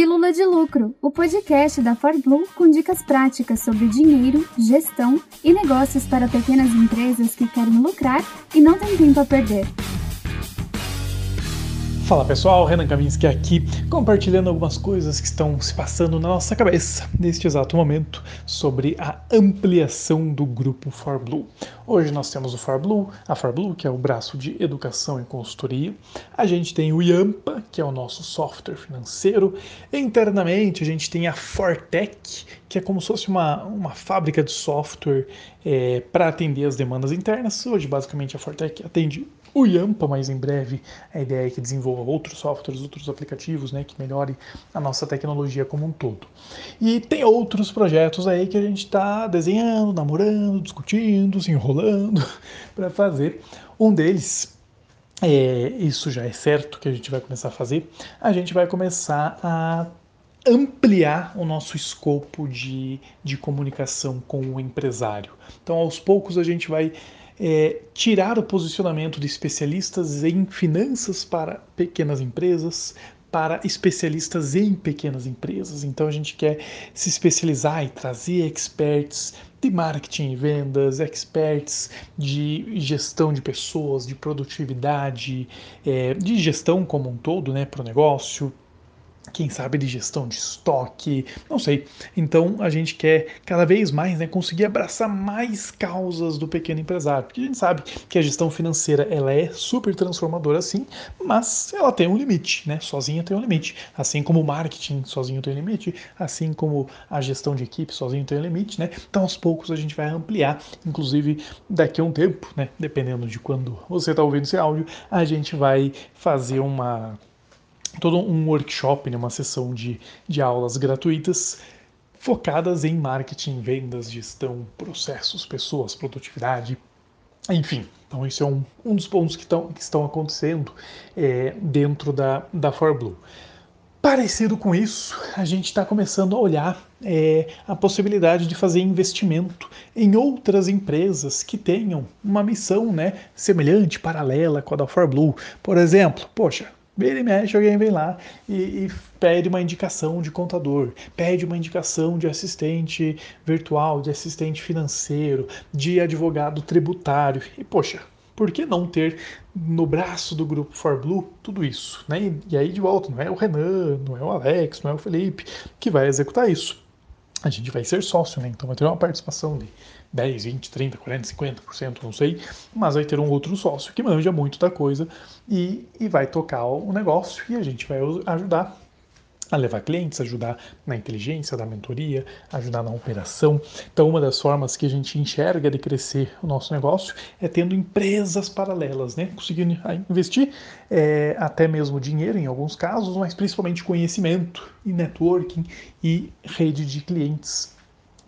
Pílula de Lucro, o podcast da ForBlue com dicas práticas sobre dinheiro, gestão e negócios para pequenas empresas que querem lucrar e não têm tempo a perder. Fala pessoal, Renan Kaminski aqui, compartilhando algumas coisas que estão se passando na nossa cabeça neste exato momento sobre a ampliação do grupo ForBlue. Hoje nós temos o ForBlue, a ForBlue, que é o braço de educação e consultoria. A gente tem o Yampa, que é o nosso software financeiro. Internamente a gente tem a Fortech, que é como se fosse uma, uma fábrica de software é, para atender as demandas internas. Hoje, basicamente, a Fortech atende o Yampa, mas em breve a ideia é que desenvolva outros softwares, outros aplicativos, né, que melhore a nossa tecnologia como um todo. E tem outros projetos aí que a gente está desenhando, namorando, discutindo, se enrolando para fazer. Um deles, é, isso já é certo que a gente vai começar a fazer, a gente vai começar a ampliar o nosso escopo de, de comunicação com o empresário. Então, aos poucos, a gente vai é, tirar o posicionamento de especialistas em finanças para pequenas empresas, para especialistas em pequenas empresas. Então a gente quer se especializar e trazer experts de marketing e vendas, experts de gestão de pessoas, de produtividade, é, de gestão como um todo, né, para o negócio, quem sabe de gestão de estoque, não sei. Então a gente quer cada vez mais né, conseguir abraçar mais causas do pequeno empresário, porque a gente sabe que a gestão financeira ela é super transformadora sim, mas ela tem um limite, né? Sozinha tem um limite, assim como o marketing sozinho tem um limite, assim como a gestão de equipe sozinho tem um limite, né? Então aos poucos a gente vai ampliar, inclusive daqui a um tempo, né? Dependendo de quando você está ouvindo esse áudio, a gente vai fazer uma todo um workshop, né, uma sessão de, de aulas gratuitas focadas em marketing, vendas, gestão, processos, pessoas, produtividade, enfim. Então, esse é um, um dos pontos que, tão, que estão acontecendo é, dentro da, da ForBlue. Parecido com isso, a gente está começando a olhar é, a possibilidade de fazer investimento em outras empresas que tenham uma missão né, semelhante, paralela com a da ForBlue. Por exemplo, poxa, Vira e mexe, alguém vem lá e, e, pede uma indicação de contador, pede uma indicação de assistente virtual, de assistente financeiro, de advogado tributário. E, poxa, por que não ter no braço do grupo For Blue tudo isso? Né? E, e aí, de volta, não é o Renan, não é o Alex, não é o Felipe que vai executar isso. A gente vai ser sócio, né? Então vai ter uma participação de 10, 20, 30, 40, 50%, não sei, mas vai ter um outro sócio que manja muito da coisa e, e vai tocar o negócio e a gente vai ajudar a levar clientes, ajudar na inteligência da mentoria, ajudar na operação. Então, uma das formas que a gente enxerga de crescer o nosso negócio é tendo empresas paralelas, né? Conseguindo investir é, até mesmo dinheiro em alguns casos, mas principalmente conhecimento e networking e rede de clientes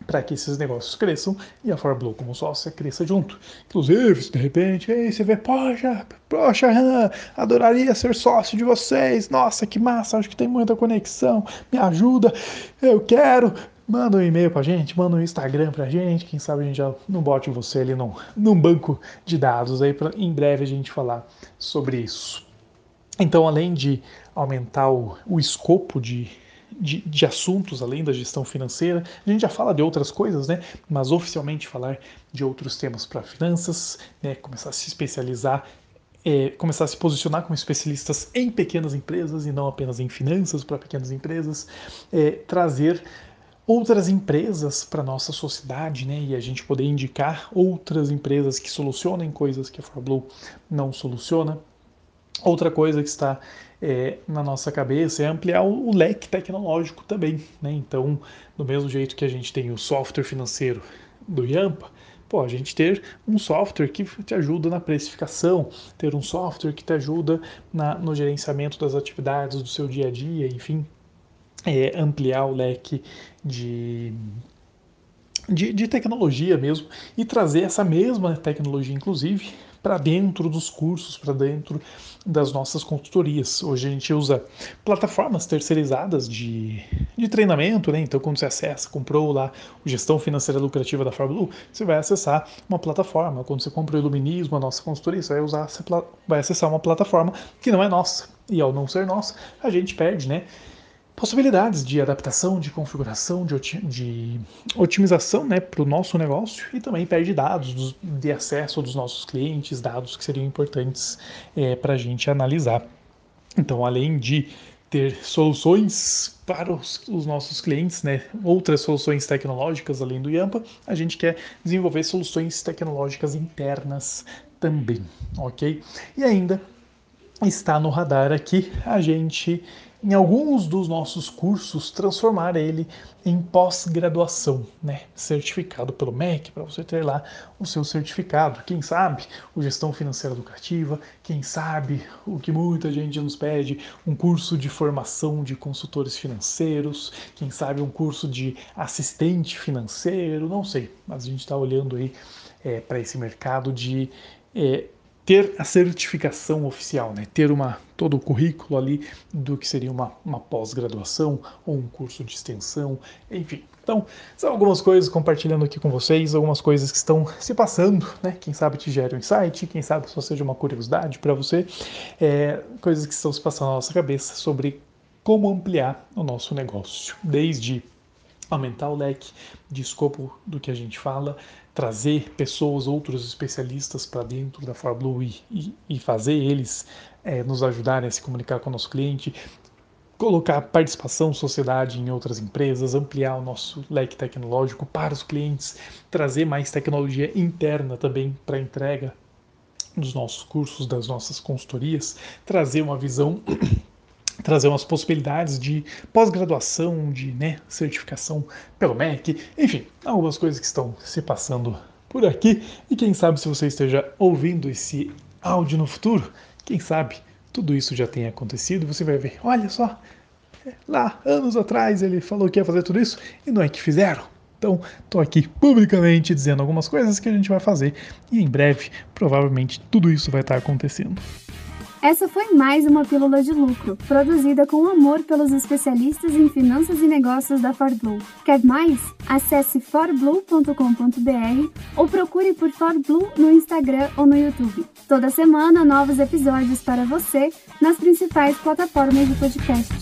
para que esses negócios cresçam e a ForBlue como sócia cresça junto. Inclusive, se de repente, você vê, poxa, poxa, adoraria ser sócio de vocês, nossa, que massa, acho que tem muita conexão, me ajuda, eu quero. Manda um e-mail pra gente, manda um Instagram pra gente, quem sabe a gente já não bote você ali num, num banco de dados aí em breve a gente falar sobre isso. Então, além de aumentar o, o escopo de de, de, assuntos além da gestão financeira. A gente já fala de outras coisas, né? Mas oficialmente falar de outros temas para finanças, né? começar a se especializar, é, começar a se posicionar como especialistas em pequenas empresas e não apenas em finanças para pequenas empresas, é, trazer outras empresas para nossa sociedade, né? E a gente poder indicar outras empresas que solucionem coisas que a ForBlue não soluciona. Outra coisa que está é, na nossa cabeça é ampliar o, o leque tecnológico também. Né? Então, do mesmo jeito que a gente tem o software financeiro do Yampa, pô, a gente ter um software que te ajuda na precificação, ter um software que te ajuda na, no gerenciamento das atividades do seu dia a dia, enfim, é, ampliar o leque de de, de, tecnologia mesmo e trazer essa mesma tecnologia, inclusive, para dentro dos cursos, para dentro das nossas consultorias. Hoje a gente usa plataformas terceirizadas de, de treinamento, né? Então, quando você acessa, comprou lá o Gestão Financeira Lucrativa da ForBlue, você vai acessar uma plataforma. Quando você compra o Iluminismo, a nossa consultoria, você vai, usar, vai acessar uma plataforma que não é nossa. E ao não ser nossa, a gente perde, né? Possibilidades de adaptação, de configuração, de, de otimização né, para o nosso negócio e também perde dados de acesso dos nossos clientes, dados que seriam importantes é, para a gente analisar. Então, além de ter soluções para os, os, nossos clientes, né? outras soluções tecnológicas além do Yampa, a gente quer desenvolver soluções tecnológicas internas também, ok? E ainda está no radar aqui a gente em alguns dos nossos cursos, transformar ele em pós-graduação, né? certificado pelo MEC, para você ter lá o seu certificado. Quem sabe o Gestão Financeira Educativa, quem sabe o que muita gente nos pede, um curso de formação de consultores financeiros, quem sabe um curso de assistente financeiro, não sei, mas a gente está olhando aí é, para esse mercado de é, ter a certificação oficial, né? ter uma, todo o currículo ali do que seria uma, uma pós-graduação ou um curso de extensão, enfim. Então, são algumas coisas compartilhando aqui com vocês, algumas coisas que estão se passando, né? Quem sabe te gere um insight, quem sabe só seja uma curiosidade para você, é, coisas que estão se passando na nossa cabeça sobre como ampliar o nosso negócio, desde aumentar o leque de escopo do que a gente fala, trazer pessoas, outros especialistas para dentro da ForBlue e, e, e fazer eles é, nos ajudarem a se comunicar com o nosso cliente, colocar participação, sociedade em outras empresas, ampliar o nosso leque tecnológico para os clientes, trazer mais tecnologia interna também para entrega dos nossos cursos, das nossas consultorias, trazer uma visão trazer umas possibilidades de pós-graduação, de né, certificação pelo MEC, enfim, algumas coisas que estão se passando por aqui. E quem sabe se você esteja ouvindo esse áudio no futuro, quem sabe tudo isso já tenha acontecido, você vai ver, olha só, lá anos atrás ele falou que ia fazer tudo isso e não é que fizeram. Então, estou aqui publicamente dizendo algumas coisas que a gente vai fazer e em breve, provavelmente, tudo isso vai estar acontecendo. Essa foi mais uma Pílula de Lucro, produzida com amor pelos especialistas em finanças e negócios da ForBlue. Quer mais? Acesse forblue.com.br ou procure por ForBlue no Instagram ou no YouTube. Toda semana, novos episódios para você nas principais plataformas de podcast.